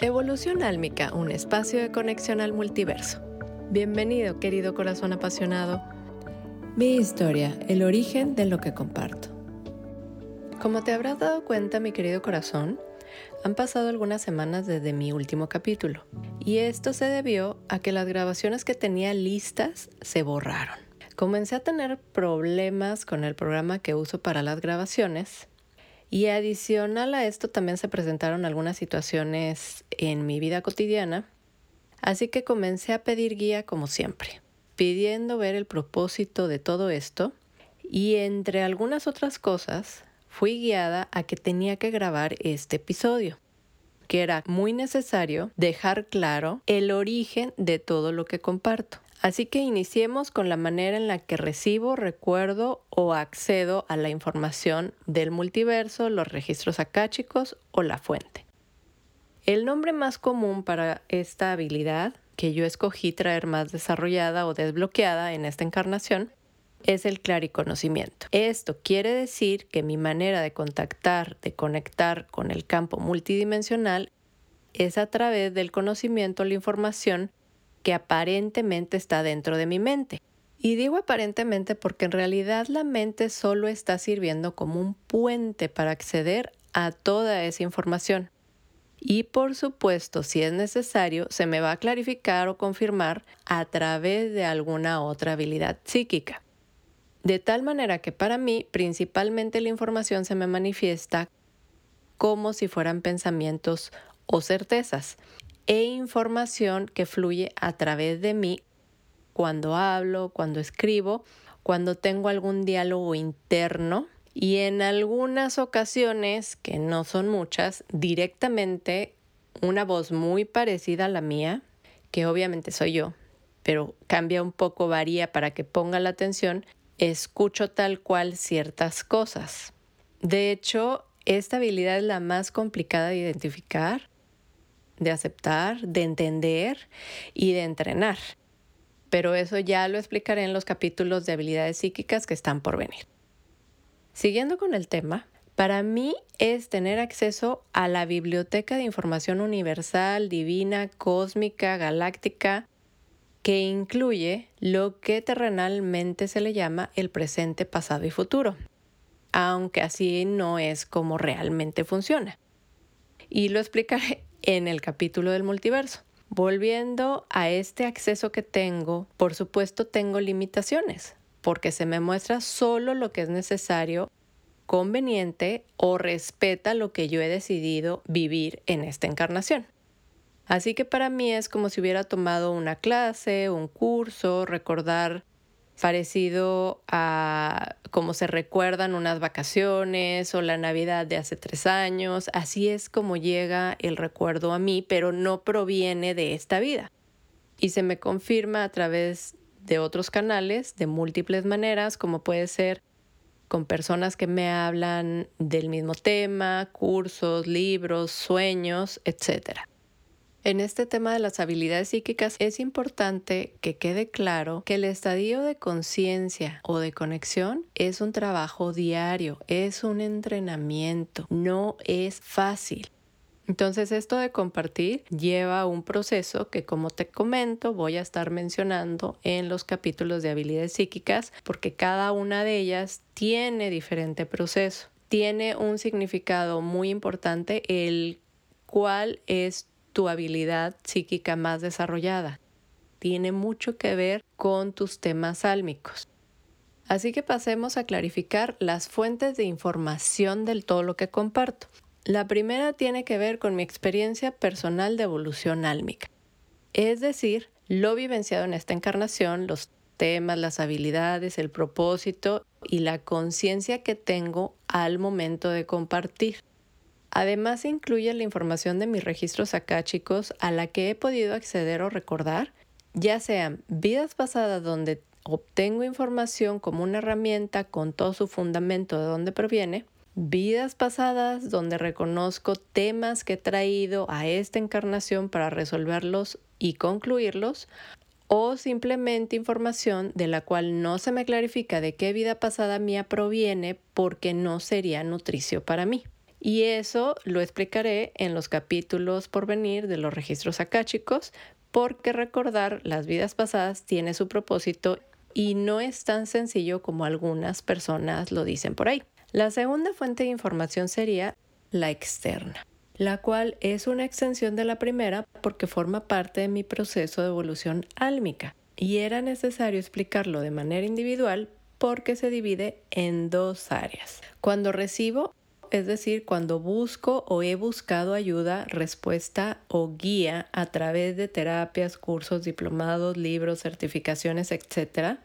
Evolución Álmica, un espacio de conexión al multiverso. Bienvenido, querido corazón apasionado. Mi historia, el origen de lo que comparto. Como te habrás dado cuenta, mi querido corazón, han pasado algunas semanas desde mi último capítulo, y esto se debió a que las grabaciones que tenía listas se borraron. Comencé a tener problemas con el programa que uso para las grabaciones, y adicional a esto también se presentaron algunas situaciones en mi vida cotidiana, así que comencé a pedir guía como siempre, pidiendo ver el propósito de todo esto y entre algunas otras cosas fui guiada a que tenía que grabar este episodio, que era muy necesario dejar claro el origen de todo lo que comparto. Así que iniciemos con la manera en la que recibo, recuerdo o accedo a la información del multiverso, los registros akáshicos o la fuente. El nombre más común para esta habilidad que yo escogí traer más desarrollada o desbloqueada en esta encarnación es el clariconocimiento. Esto quiere decir que mi manera de contactar, de conectar con el campo multidimensional es a través del conocimiento, la información que aparentemente está dentro de mi mente. Y digo aparentemente porque en realidad la mente solo está sirviendo como un puente para acceder a toda esa información. Y por supuesto, si es necesario, se me va a clarificar o confirmar a través de alguna otra habilidad psíquica. De tal manera que para mí principalmente la información se me manifiesta como si fueran pensamientos o certezas e información que fluye a través de mí cuando hablo, cuando escribo, cuando tengo algún diálogo interno y en algunas ocasiones, que no son muchas, directamente una voz muy parecida a la mía, que obviamente soy yo, pero cambia un poco, varía para que ponga la atención, escucho tal cual ciertas cosas. De hecho, esta habilidad es la más complicada de identificar de aceptar, de entender y de entrenar. Pero eso ya lo explicaré en los capítulos de habilidades psíquicas que están por venir. Siguiendo con el tema, para mí es tener acceso a la biblioteca de información universal, divina, cósmica, galáctica, que incluye lo que terrenalmente se le llama el presente, pasado y futuro, aunque así no es como realmente funciona. Y lo explicaré en el capítulo del multiverso. Volviendo a este acceso que tengo, por supuesto tengo limitaciones, porque se me muestra solo lo que es necesario, conveniente o respeta lo que yo he decidido vivir en esta encarnación. Así que para mí es como si hubiera tomado una clase, un curso, recordar parecido a cómo se recuerdan unas vacaciones o la Navidad de hace tres años. Así es como llega el recuerdo a mí, pero no proviene de esta vida. Y se me confirma a través de otros canales, de múltiples maneras, como puede ser con personas que me hablan del mismo tema, cursos, libros, sueños, etcétera. En este tema de las habilidades psíquicas es importante que quede claro que el estadio de conciencia o de conexión es un trabajo diario, es un entrenamiento, no es fácil. Entonces esto de compartir lleva un proceso que como te comento voy a estar mencionando en los capítulos de habilidades psíquicas porque cada una de ellas tiene diferente proceso. Tiene un significado muy importante el cual es tu habilidad psíquica más desarrollada. Tiene mucho que ver con tus temas álmicos. Así que pasemos a clarificar las fuentes de información del todo lo que comparto. La primera tiene que ver con mi experiencia personal de evolución álmica, es decir, lo vivenciado en esta encarnación, los temas, las habilidades, el propósito y la conciencia que tengo al momento de compartir. Además incluye la información de mis registros chicos a la que he podido acceder o recordar, ya sean vidas pasadas donde obtengo información como una herramienta con todo su fundamento de dónde proviene, vidas pasadas donde reconozco temas que he traído a esta encarnación para resolverlos y concluirlos, o simplemente información de la cual no se me clarifica de qué vida pasada mía proviene porque no sería nutricio para mí. Y eso lo explicaré en los capítulos por venir de los registros akáshicos, porque recordar las vidas pasadas tiene su propósito y no es tan sencillo como algunas personas lo dicen por ahí. La segunda fuente de información sería la externa, la cual es una extensión de la primera porque forma parte de mi proceso de evolución álmica. Y era necesario explicarlo de manera individual porque se divide en dos áreas. Cuando recibo, es decir, cuando busco o he buscado ayuda, respuesta o guía a través de terapias, cursos, diplomados, libros, certificaciones, etc.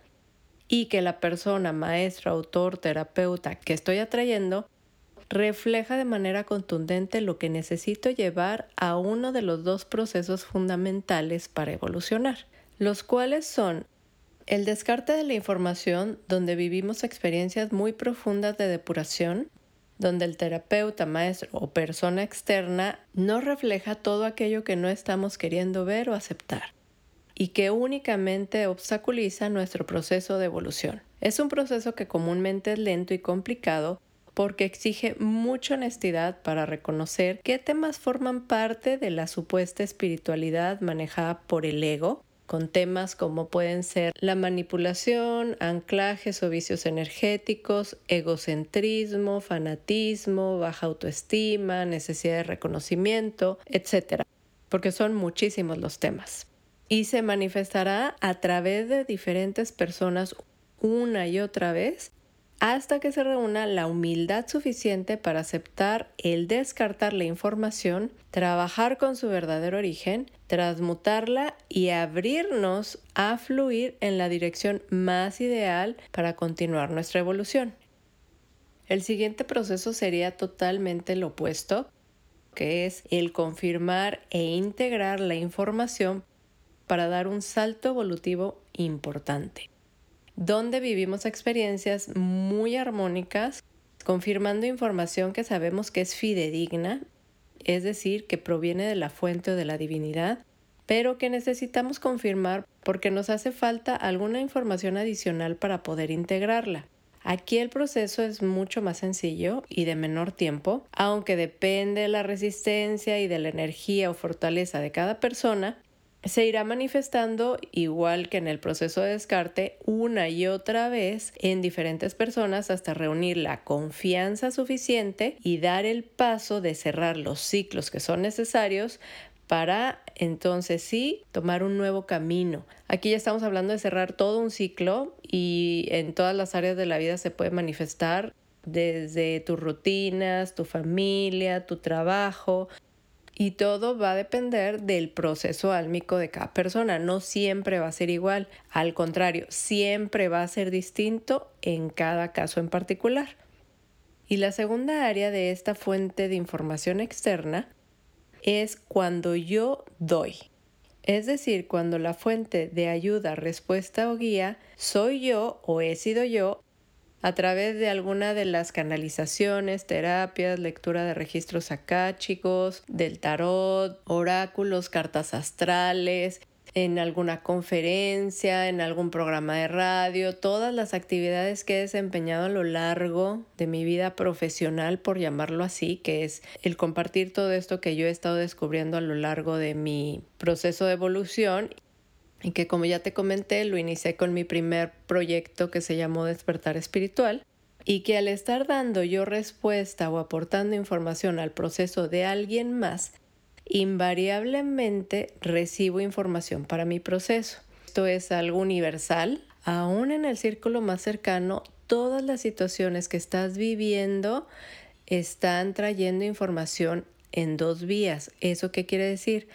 Y que la persona, maestro, autor, terapeuta que estoy atrayendo refleja de manera contundente lo que necesito llevar a uno de los dos procesos fundamentales para evolucionar, los cuales son el descarte de la información donde vivimos experiencias muy profundas de depuración, donde el terapeuta, maestro o persona externa no refleja todo aquello que no estamos queriendo ver o aceptar y que únicamente obstaculiza nuestro proceso de evolución. Es un proceso que comúnmente es lento y complicado porque exige mucha honestidad para reconocer qué temas forman parte de la supuesta espiritualidad manejada por el ego con temas como pueden ser la manipulación, anclajes o vicios energéticos, egocentrismo, fanatismo, baja autoestima, necesidad de reconocimiento, etc. Porque son muchísimos los temas. Y se manifestará a través de diferentes personas una y otra vez hasta que se reúna la humildad suficiente para aceptar el descartar la información, trabajar con su verdadero origen, transmutarla y abrirnos a fluir en la dirección más ideal para continuar nuestra evolución. El siguiente proceso sería totalmente lo opuesto, que es el confirmar e integrar la información para dar un salto evolutivo importante donde vivimos experiencias muy armónicas, confirmando información que sabemos que es fidedigna, es decir, que proviene de la fuente o de la divinidad, pero que necesitamos confirmar porque nos hace falta alguna información adicional para poder integrarla. Aquí el proceso es mucho más sencillo y de menor tiempo, aunque depende de la resistencia y de la energía o fortaleza de cada persona, se irá manifestando igual que en el proceso de descarte una y otra vez en diferentes personas hasta reunir la confianza suficiente y dar el paso de cerrar los ciclos que son necesarios para entonces sí tomar un nuevo camino. Aquí ya estamos hablando de cerrar todo un ciclo y en todas las áreas de la vida se puede manifestar desde tus rutinas, tu familia, tu trabajo, y todo va a depender del proceso álmico de cada persona. No siempre va a ser igual. Al contrario, siempre va a ser distinto en cada caso en particular. Y la segunda área de esta fuente de información externa es cuando yo doy. Es decir, cuando la fuente de ayuda, respuesta o guía soy yo o he sido yo a través de alguna de las canalizaciones, terapias, lectura de registros akáshicos, del tarot, oráculos, cartas astrales, en alguna conferencia, en algún programa de radio, todas las actividades que he desempeñado a lo largo de mi vida profesional, por llamarlo así, que es el compartir todo esto que yo he estado descubriendo a lo largo de mi proceso de evolución y que como ya te comenté lo inicié con mi primer proyecto que se llamó Despertar Espiritual y que al estar dando yo respuesta o aportando información al proceso de alguien más, invariablemente recibo información para mi proceso. Esto es algo universal. Aún en el círculo más cercano, todas las situaciones que estás viviendo están trayendo información en dos vías. ¿Eso qué quiere decir?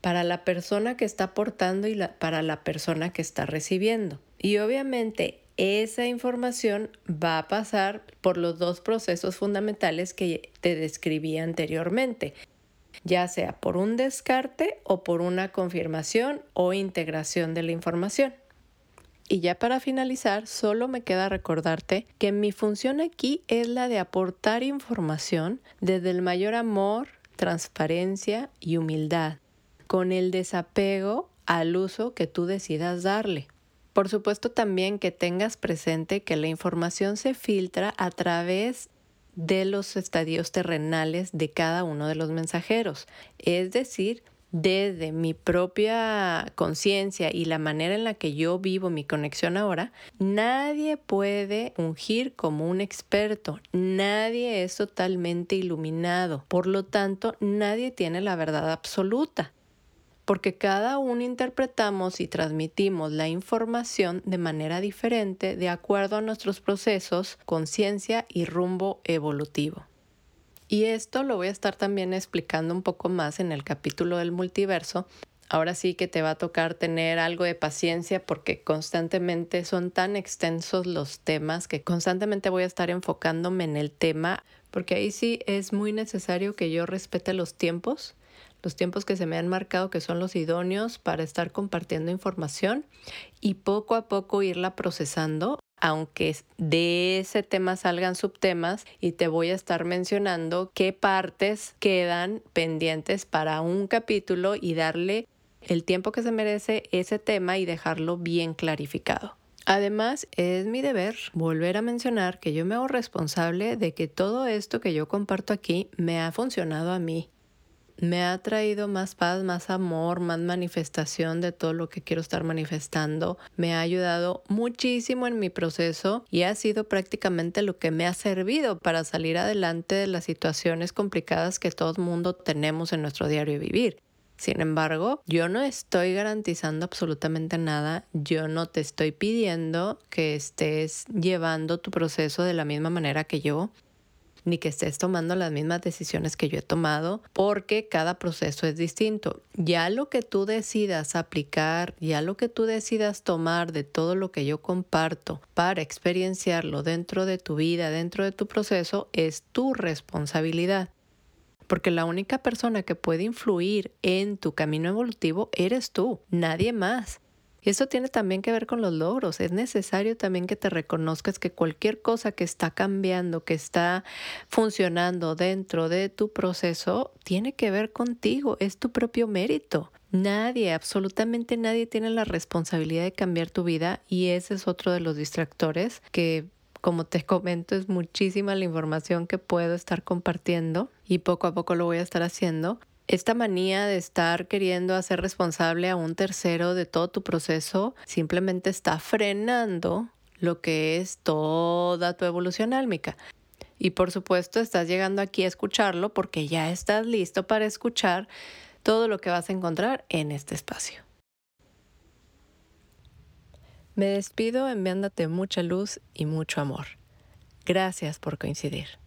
Para la persona que está aportando y para la persona que está recibiendo. Y obviamente esa información va a pasar por los dos procesos fundamentales que te describí anteriormente, ya sea por un descarte o por una confirmación o integración de la información. Y ya para finalizar, solo me queda recordarte que mi función aquí es la de aportar información desde el mayor amor, transparencia y humildad con el desapego al uso que tú decidas darle. Por supuesto también que tengas presente que la información se filtra a través de los estadios terrenales de cada uno de los mensajeros. Es decir, desde mi propia conciencia y la manera en la que yo vivo mi conexión ahora, nadie puede ungir como un experto, nadie es totalmente iluminado, por lo tanto nadie tiene la verdad absoluta porque cada uno interpretamos y transmitimos la información de manera diferente de acuerdo a nuestros procesos, conciencia y rumbo evolutivo. Y esto lo voy a estar también explicando un poco más en el capítulo del multiverso. Ahora sí que te va a tocar tener algo de paciencia porque constantemente son tan extensos los temas que constantemente voy a estar enfocándome en el tema porque ahí sí es muy necesario que yo respete los tiempos los tiempos que se me han marcado que son los idóneos para estar compartiendo información y poco a poco irla procesando aunque de ese tema salgan subtemas y te voy a estar mencionando qué partes quedan pendientes para un capítulo y darle el tiempo que se merece ese tema y dejarlo bien clarificado. Además, es mi deber volver a mencionar que yo me hago responsable de que todo esto que yo comparto aquí me ha funcionado a mí me ha traído más paz, más amor, más manifestación de todo lo que quiero estar manifestando. Me ha ayudado muchísimo en mi proceso y ha sido prácticamente lo que me ha servido para salir adelante de las situaciones complicadas que todo el mundo tenemos en nuestro diario vivir. Sin embargo, yo no estoy garantizando absolutamente nada, yo no te estoy pidiendo que estés llevando tu proceso de la misma manera que yo ni que estés tomando las mismas decisiones que yo he tomado, porque cada proceso es distinto. Ya lo que tú decidas aplicar, ya lo que tú decidas tomar de todo lo que yo comparto para experienciarlo dentro de tu vida, dentro de tu proceso, es tu responsabilidad. Porque la única persona que puede influir en tu camino evolutivo eres tú, nadie más. Y eso tiene también que ver con los logros. Es necesario también que te reconozcas que cualquier cosa que está cambiando, que está funcionando dentro de tu proceso, tiene que ver contigo, es tu propio mérito. Nadie, absolutamente nadie tiene la responsabilidad de cambiar tu vida y ese es otro de los distractores que como te comento, es muchísima la información que puedo estar compartiendo y poco a poco lo voy a estar haciendo, esta manía de estar queriendo hacer responsable a un tercero de todo tu proceso simplemente está frenando lo que es toda tu evolución álmica. Y por supuesto estás llegando aquí a escucharlo porque ya estás listo para escuchar todo lo que vas a encontrar en este espacio. Me despido enviándote mucha luz y mucho amor. Gracias por coincidir.